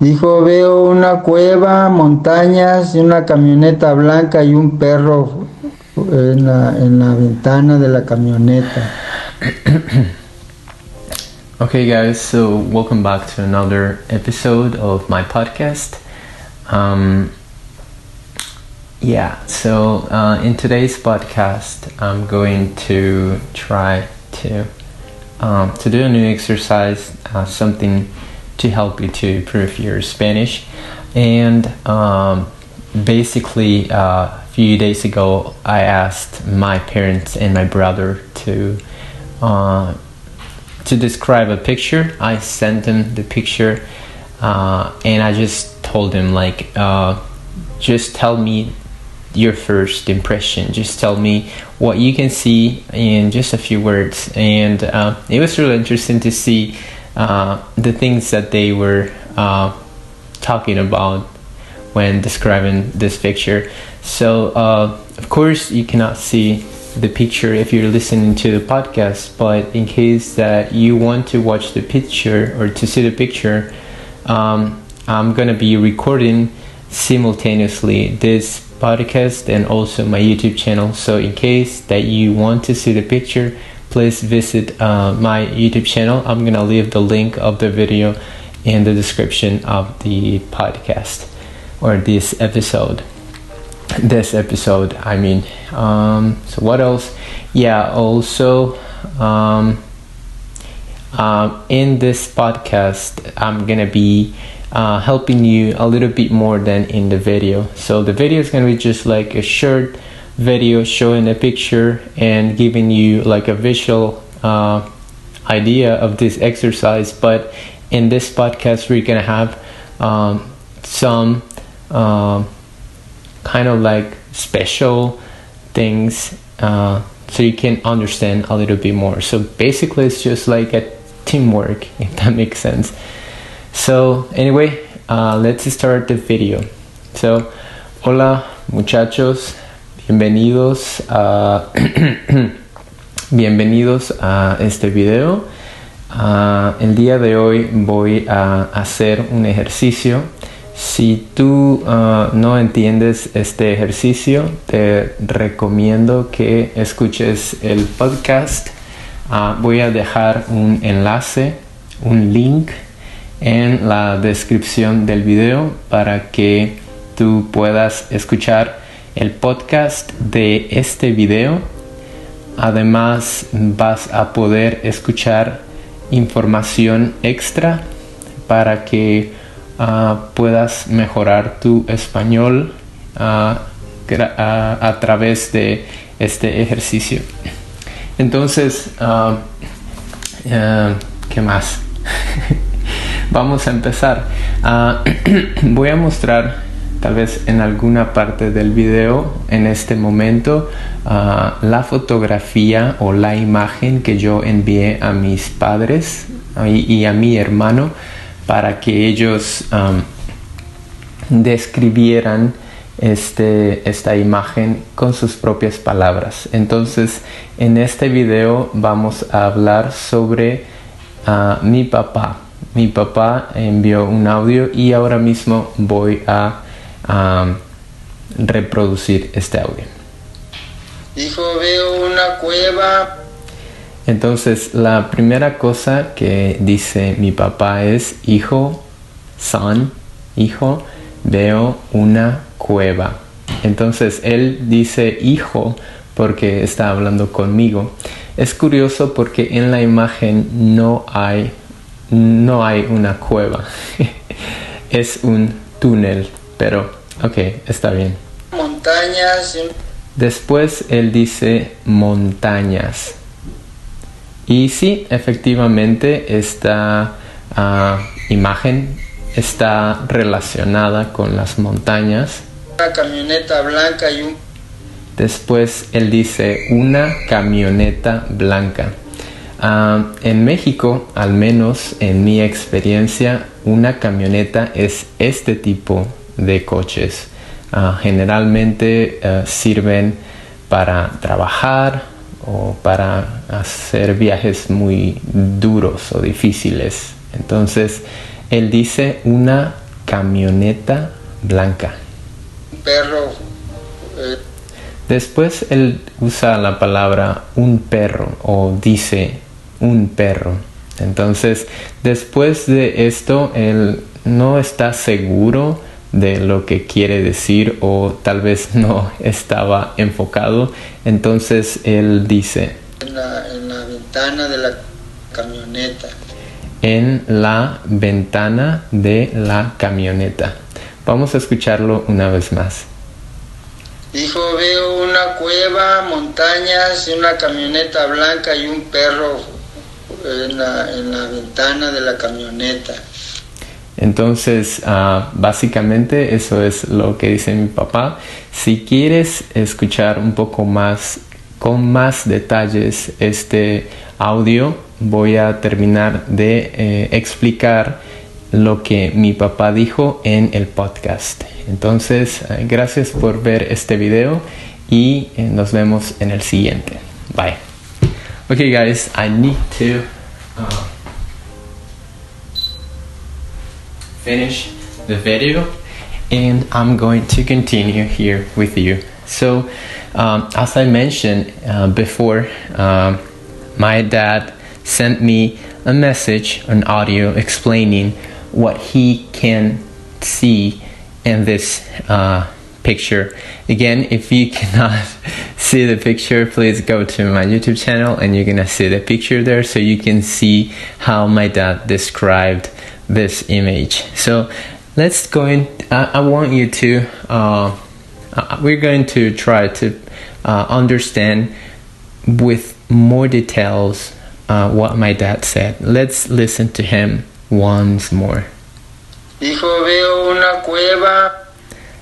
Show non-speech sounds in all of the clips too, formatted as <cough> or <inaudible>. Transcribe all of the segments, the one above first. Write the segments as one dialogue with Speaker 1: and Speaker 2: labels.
Speaker 1: Dijo, veo una cueva, montañas y una camioneta blanca y un perro en la, en la ventana de la camioneta. <clears throat>
Speaker 2: okay, guys, so welcome back to another episode of my podcast. Um, yeah, so uh, in today's podcast, I'm going to try to um, to do a new exercise, uh, something to help you to improve your Spanish. And um, basically, uh, a few days ago, I asked my parents and my brother to uh, to describe a picture. I sent them the picture, uh, and I just told them like, uh, just tell me your first impression. Just tell me what you can see in just a few words. And uh, it was really interesting to see uh, the things that they were uh, talking about when describing this picture. So, uh, of course, you cannot see the picture if you're listening to the podcast, but in case that you want to watch the picture or to see the picture, um, I'm gonna be recording simultaneously this podcast and also my YouTube channel. So, in case that you want to see the picture, please visit uh, my YouTube channel. I'm gonna leave the link of the video in the description of the podcast or this episode. This episode, I mean. Um, so what else? Yeah, also. Um, uh, in this podcast, I'm gonna be uh, helping you a little bit more than in the video. So the video is gonna be just like a short video showing a picture and giving you like a visual uh, idea of this exercise but in this podcast we're gonna have um, some uh, kind of like special things uh, so you can understand a little bit more. So basically it's just like a teamwork <laughs> if that makes sense. So anyway uh, let's start the video. So hola muchachos Bienvenidos a <clears throat> bienvenidos a este video. Uh, el día de hoy voy a hacer un ejercicio. Si tú uh, no entiendes este ejercicio, te recomiendo que escuches el podcast. Uh, voy a dejar un enlace, un link en la descripción del video para que tú puedas escuchar el podcast de este video. Además vas a poder escuchar información extra para que uh, puedas mejorar tu español uh, a través de este ejercicio. Entonces, ¿qué más? <laughs> Vamos a empezar. <clears throat> voy a mostrar tal vez en alguna parte del video en este momento uh, la fotografía o la imagen que yo envié a mis padres y, a mi hermano para que ellos describieran este, esta imagen con sus propias palabras. Entonces, en este video vamos a hablar sobre uh, mi papá. Mi papá envió un audio y ahora mismo voy a a reproducir este audio.
Speaker 1: Dijo, veo una cueva.
Speaker 2: Entonces, la primera cosa que dice mi papá es, hijo, son, hijo, veo una cueva. Entonces, él dice hijo porque está hablando conmigo. Es curioso porque en la imagen no hay, no hay una cueva. <laughs> es un túnel, pero Ok, está bien.
Speaker 1: Montañas.
Speaker 2: Después él dice montañas. Y sí, efectivamente, esta uh, imagen está relacionada con las montañas.
Speaker 1: Una camioneta blanca y un...
Speaker 2: Después él dice una camioneta blanca. Uh, en México, al menos en mi experiencia, una camioneta es este tipo de coches. Ah, generalmente eh, sirven para trabajar o para hacer viajes muy duros o difíciles. Entonces, él dice una camioneta blanca.
Speaker 1: Un perro. eh,
Speaker 2: Después él usa la palabra un perro o dice un perro. Entonces, después de esto, él no está seguro de lo que quiere decir o tal vez <laughs> no estaba enfocado. Entonces, él dice
Speaker 1: en, la, en la ventana de la camioneta.
Speaker 2: en la ventana de la camioneta. Vamos a escucharlo una vez más.
Speaker 1: Dijo, veo una cueva, montañas y una camioneta blanca y un perro en la, en la ventana de la camioneta.
Speaker 2: Entonces, ah, básicamente eso es lo que dice mi papá. Si quieres escuchar un poco más, con más detalles, este audio, voy a terminar de eh, explicar lo que mi papá dijo en el podcast. Entonces, eh, gracias por ver este video y eh, nos vemos en el siguiente. Bye. Okay, guys, I need to. uh, finish the video and I'm going to continue here with you. So, um, as I mentioned uh, before, um, my dad sent me a message, an audio explaining what he can see in this uh, picture. Again, if you <laughs> cannot see the picture, please go to my YouTube channel and you're gonna see the picture there so you can see how my dad described this image. So let's go in. I, I want you to, uh, uh, we're going to try to uh, understand with more details uh, what my dad said. Let's listen to him once more.
Speaker 1: Dijo, veo una cueva,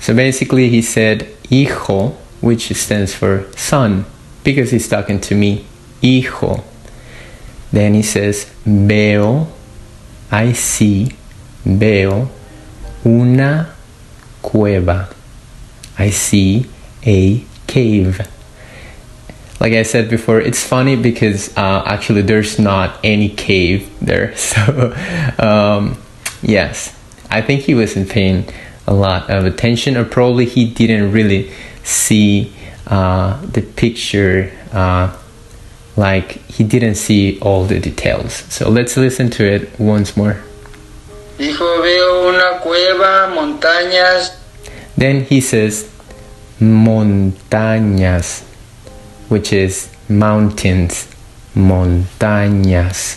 Speaker 2: So basically, he said hijo, which stands for son, because he's talking to me. Hijo. Then he says veo, I see, veo una cueva. I see a cave. Like I said before, it's funny because uh, actually there's not any cave there. <laughs> So, um, yes, I think he wasn't paying a lot of attention, or probably he didn't really see uh, the picture. Uh, like he didn't see all the details. So let's listen to it once more.
Speaker 1: dijo, veo una cueva, montañas
Speaker 2: Then he says montañas, which is mountains, montañas.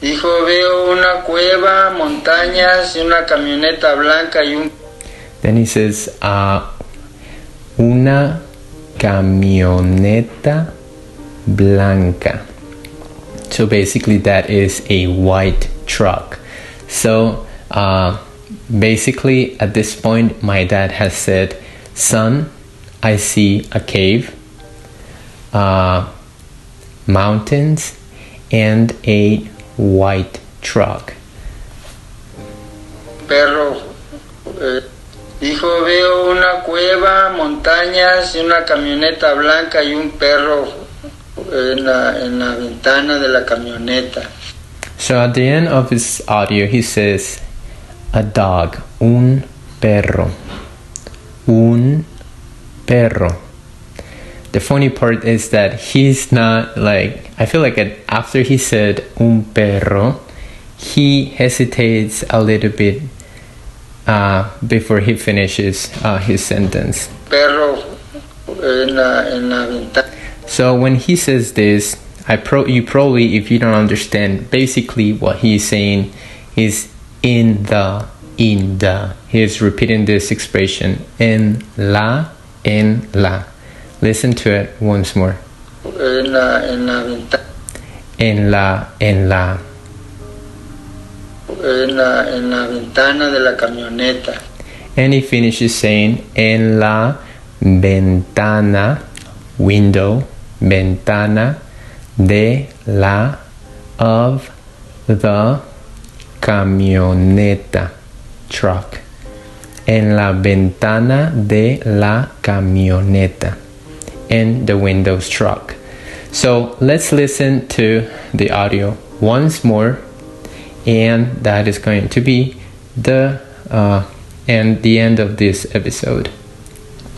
Speaker 1: Dijo, veo una cueva, montañas y una camioneta blanca y un
Speaker 2: Then he says uh, una camioneta blanca. So basically, that is a white truck. So uh, basically, at this point, my dad has said, Son, I see a cave, uh, mountains, and a white truck.
Speaker 1: perro. eh, dijo, veo una cueva, montañas y una camioneta blanca y un perro en la, en la ventana de la camioneta.
Speaker 2: So at the end of his audio, he says, a dog, un perro, un perro. The funny part is that he's not like, I feel like after he said un perro, he hesitates a little bit uh, before he finishes uh, his sentence.
Speaker 1: En la, en la.
Speaker 2: So when he says this, I pro you probably if you don't understand basically what he's saying is in the in the he's repeating this expression en la en la. Listen to it once more.
Speaker 1: En la, en la.
Speaker 2: En la en la.
Speaker 1: En la, en la ventana de la camioneta.
Speaker 2: And he finishes saying en la ventana window ventana de la of the camioneta truck. En la ventana de la camioneta in the windows truck. So let's listen to the audio once more and that is going to be the uh, and the end of this episode.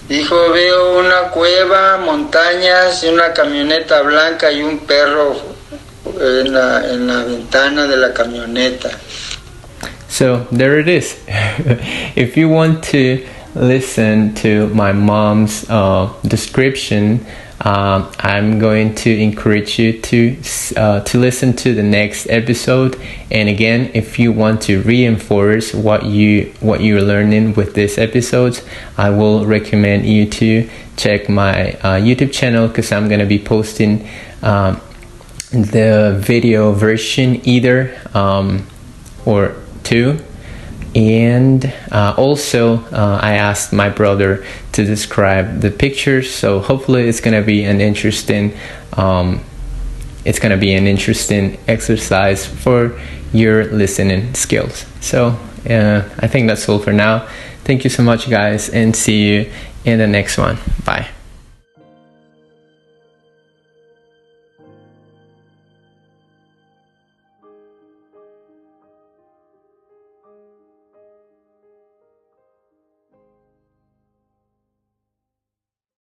Speaker 1: Dijo, veo una cueva, montañas y una camioneta blanca y un perro en la, en la ventana de la camioneta.
Speaker 2: So there it is. <laughs> if you want to listen to my mom's uh, description, um, I'm going to encourage you to uh, to listen to the next episode. And again, if you want to reinforce what you what you're learning with this episodes, I will recommend you to check my uh, YouTube channel because I'm gonna be posting um, the video version either um, or two and uh, also uh, i asked my brother to describe the pictures so hopefully it's going to be an interesting um, it's going to be an interesting exercise for your listening skills. So uh, i think that's all for now. Thank you so much guys and see you in the next one. Bye